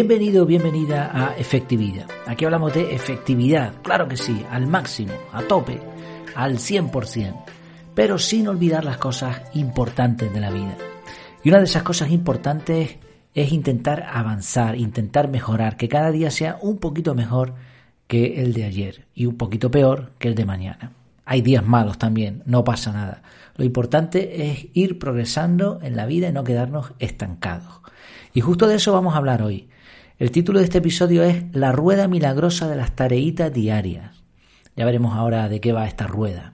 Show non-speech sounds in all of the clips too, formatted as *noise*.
Bienvenido, bienvenida a Efectividad. Aquí hablamos de efectividad, claro que sí, al máximo, a tope, al 100%, pero sin olvidar las cosas importantes de la vida. Y una de esas cosas importantes es intentar avanzar, intentar mejorar, que cada día sea un poquito mejor que el de ayer y un poquito peor que el de mañana. Hay días malos también, no pasa nada. Lo importante es ir progresando en la vida y no quedarnos estancados. Y justo de eso vamos a hablar hoy. El título de este episodio es La rueda milagrosa de las tareitas diarias. Ya veremos ahora de qué va esta rueda.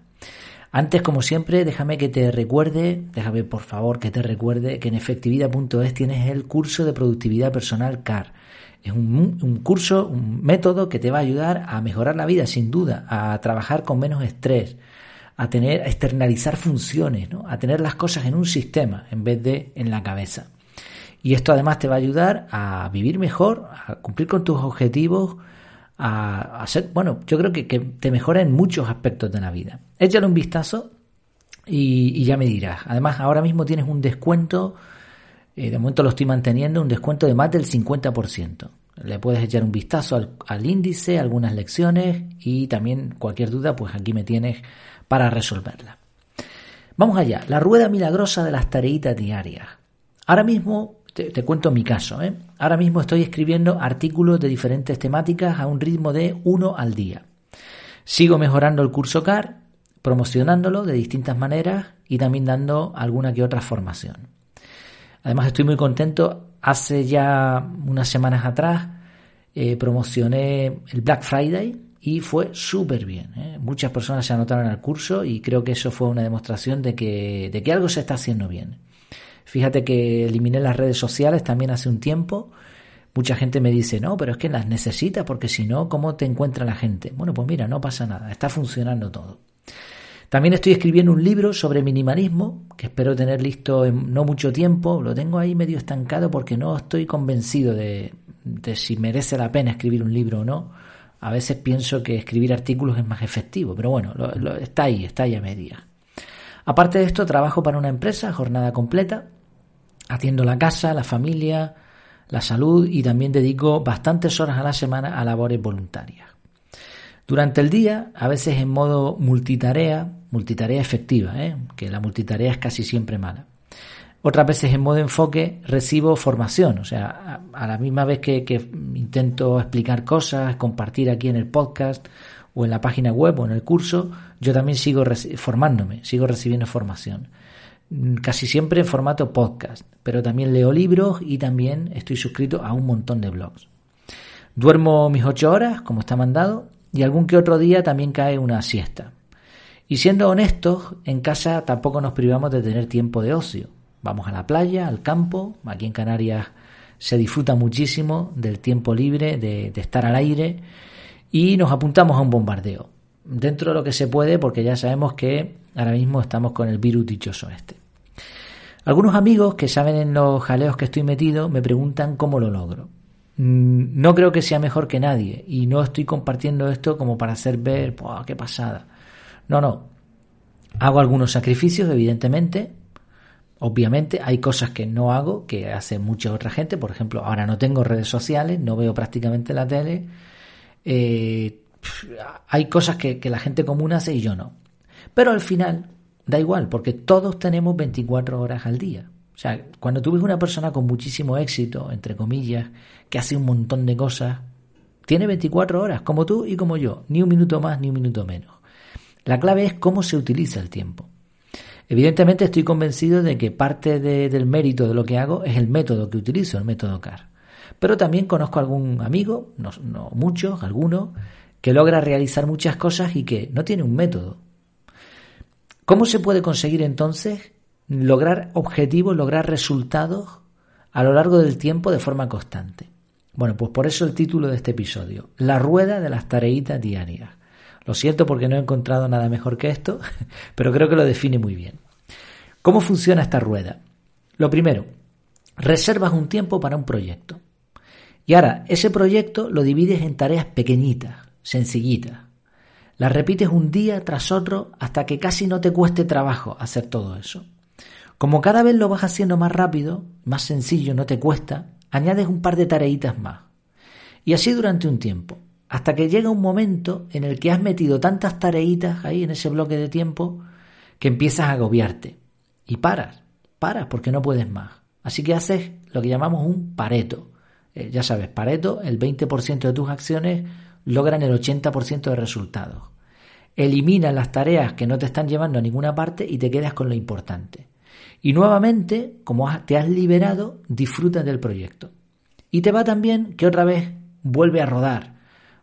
Antes, como siempre, déjame que te recuerde, déjame por favor que te recuerde que en efectividad.es tienes el curso de productividad personal CAR. Es un, un, curso, un método que te va a ayudar a mejorar la vida, sin duda, a trabajar con menos estrés, a tener, a externalizar funciones, ¿no? a tener las cosas en un sistema en vez de en la cabeza. Y esto además te va a ayudar a vivir mejor, a cumplir con tus objetivos, a, a ser, bueno, yo creo que, te mejora en muchos aspectos de la vida. Échale un vistazo y, y ya me dirás. Además, ahora mismo tienes un descuento, eh, de momento lo estoy manteniendo, un descuento de más del 50%. Le puedes echar un vistazo al, al índice, algunas lecciones y también cualquier duda, pues aquí me tienes para resolverla. Vamos allá, la rueda milagrosa de las tareitas diarias. Ahora mismo te, cuento mi caso. ¿eh? Ahora mismo estoy escribiendo artículos de diferentes temáticas a un ritmo de uno al día. Sigo mejorando el curso CAR, promocionándolo de distintas maneras y también dando alguna que otra formación. Además estoy muy contento. Hace ya unas semanas atrás eh, promocioné el Black Friday y fue súper bien. ¿eh? Muchas personas se anotaron al curso y creo que eso fue una demostración de que, de que algo se está haciendo bien. Fíjate que eliminé las redes sociales también hace un tiempo. Mucha gente me dice, no, pero es que las necesitas porque si no, ¿cómo te encuentra la gente? Bueno, pues mira, no pasa nada, está funcionando todo. También estoy escribiendo un libro sobre minimalismo, que espero tener listo en no mucho tiempo. Lo tengo ahí medio estancado porque no estoy convencido de, si merece la pena escribir un libro o no. A veces pienso que escribir artículos es más efectivo, pero bueno, está ahí, está ahí a media. Aparte de esto, trabajo para una empresa, jornada completa, atiendo la casa, la familia, la salud y también dedico bastantes horas a la semana a labores voluntarias. Durante el día, a veces en modo multitarea, multitarea efectiva, ¿eh? que la multitarea es casi siempre mala. Otras veces en modo enfoque recibo formación, o sea, a la misma vez que, que intento explicar cosas, compartir aquí en el podcast o en la página web o en el curso, yo también sigo formándome, sigo recibiendo formación casi siempre en formato podcast, pero también leo libros y también estoy suscrito a un montón de blogs. Duermo mis ocho horas, como está mandado, y algún que otro día también cae una siesta. Y siendo honestos, en casa tampoco nos privamos de tener tiempo de ocio. Vamos a la playa, al campo, aquí en Canarias se disfruta muchísimo del tiempo libre, de, de estar al aire, y nos apuntamos a un bombardeo. Dentro de lo que se puede, porque ya sabemos que Ahora mismo estamos con el virus dichoso este. Algunos amigos que saben en los jaleos que estoy metido me preguntan cómo lo logro. Mm, no creo que sea mejor que nadie y no estoy compartiendo esto como para hacer ver, qué pasada. No, no. Hago algunos sacrificios, evidentemente. Obviamente hay cosas que no hago, que hace mucha otra gente. Por ejemplo, ahora no tengo redes sociales, no veo prácticamente la tele. Eh, hay cosas que la gente común hace y yo no. Pero al final da igual, porque todos tenemos 24 horas al día. O sea, cuando tú ves una persona con muchísimo éxito, entre comillas, que hace un montón de cosas, tiene 24 horas, como tú y como yo, ni un minuto más ni un minuto menos. La clave es cómo se utiliza el tiempo. Evidentemente estoy convencido de que parte de, del mérito de lo que hago es el método que utilizo, el método CAR. Pero también conozco a algún amigo, no, no muchos, algunos, que logra realizar muchas cosas y que no tiene un método, ¿Cómo se puede conseguir entonces lograr objetivos, lograr resultados a lo largo del tiempo de forma constante? Bueno, pues por eso el título de este episodio, La rueda de las tareitas diarias. Lo siento porque no he encontrado nada mejor que esto, *laughs* pero creo que lo define muy bien. ¿Cómo funciona esta rueda? Lo primero, reservas un tiempo para un proyecto. Y ahora, ese proyecto lo divides en tareas pequeñitas, sencillitas. Las repites un día tras otro hasta que casi no te cueste trabajo hacer todo eso. Como cada vez lo vas haciendo más rápido, más sencillo, no te cuesta, añades un par de tareitas más. Y así durante un tiempo, hasta que llega un momento en el que has metido tantas tareitas ahí en ese bloque de tiempo que empiezas a agobiarte. Y paras, paras porque no puedes más. Así que haces lo que llamamos un pareto. Eh, ya sabes, pareto, el 20% de tus acciones logran el 80% de resultados. Elimina las tareas que no te están llevando a ninguna parte y te quedas con lo importante. Y nuevamente, como te has liberado, disfrutas del proyecto. Y te va también que otra vez vuelve a rodar,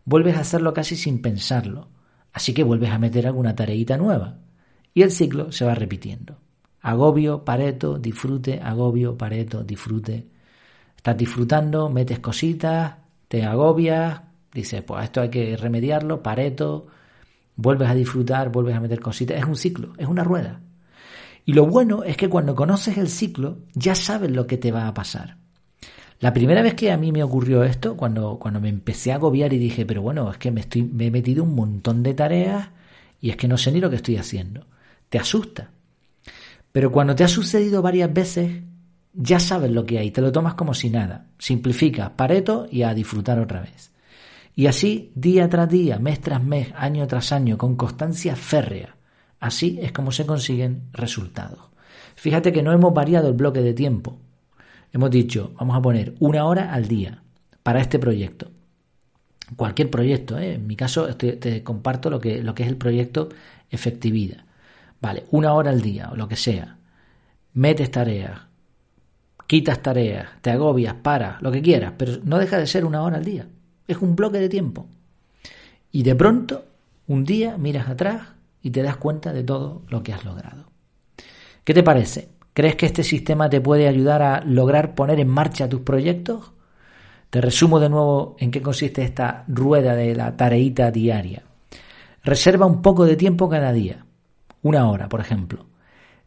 vuelves a hacerlo casi sin pensarlo. Así que vuelves a meter alguna tareita nueva. Y el ciclo se va repitiendo. Agobio, pareto, disfrute, agobio, pareto, disfrute. Estás disfrutando, metes cositas, te agobias, dices, pues esto hay que remediarlo, pareto, vuelves a disfrutar, vuelves a meter cositas. Es un ciclo, es una rueda. Y lo bueno es que cuando conoces el ciclo, ya sabes lo que te va a pasar. La primera vez que a mí me ocurrió esto, cuando, cuando me empecé a agobiar y dije, pero bueno, es que me, estoy, me he metido un montón de tareas y es que no sé ni lo que estoy haciendo. Te asusta. Pero cuando te ha sucedido varias veces, ya sabes lo que hay, te lo tomas como si nada. Simplifica, pareto y a disfrutar otra vez. Y así, día tras día, mes tras mes, año tras año, con constancia férrea. Así es como se consiguen resultados. Fíjate que no hemos variado el bloque de tiempo. Hemos dicho, vamos a poner una hora al día para este proyecto. Cualquier proyecto, ¿eh? en mi caso te comparto lo que, lo que es el proyecto efectividad. Vale, una hora al día o lo que sea. Metes tareas, quitas tareas, te agobias, para, lo que quieras, pero no deja de ser una hora al día. Es un bloque de tiempo. Y de pronto, un día miras atrás y te das cuenta de todo lo que has logrado. ¿Qué te parece? ¿Crees que este sistema te puede ayudar a lograr poner en marcha tus proyectos? Te resumo de nuevo en qué consiste esta rueda de la tareita diaria. Reserva un poco de tiempo cada día, una hora, por ejemplo.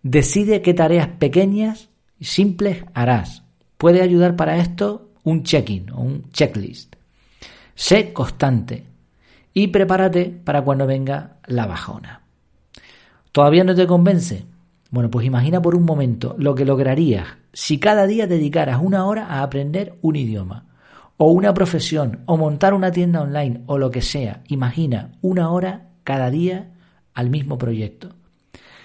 Decide qué tareas pequeñas y simples harás. Puede ayudar para esto un check-in o un checklist. Sé constante y prepárate para cuando venga la bajona. ¿Todavía no te convence? Bueno, pues imagina por un momento lo que lograrías si cada día dedicaras una hora a aprender un idioma, o una profesión, o montar una tienda online, o lo que sea. Imagina una hora cada día al mismo proyecto.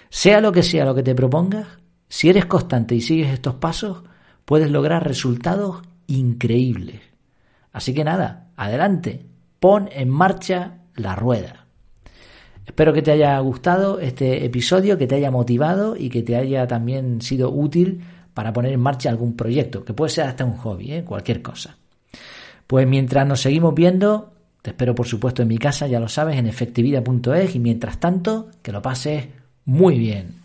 Sea lo que sea lo que te propongas, si eres constante y sigues estos pasos, puedes lograr resultados increíbles. Así que nada, adelante, pon en marcha la rueda. Espero que te haya gustado este episodio, que te haya motivado y que te haya también sido útil para poner en marcha algún proyecto, que puede ser hasta un hobby, ¿eh? cualquier cosa. Pues mientras nos seguimos viendo, te espero por supuesto en mi casa, ya lo sabes, en efectividad.es y mientras tanto, que lo pases muy bien.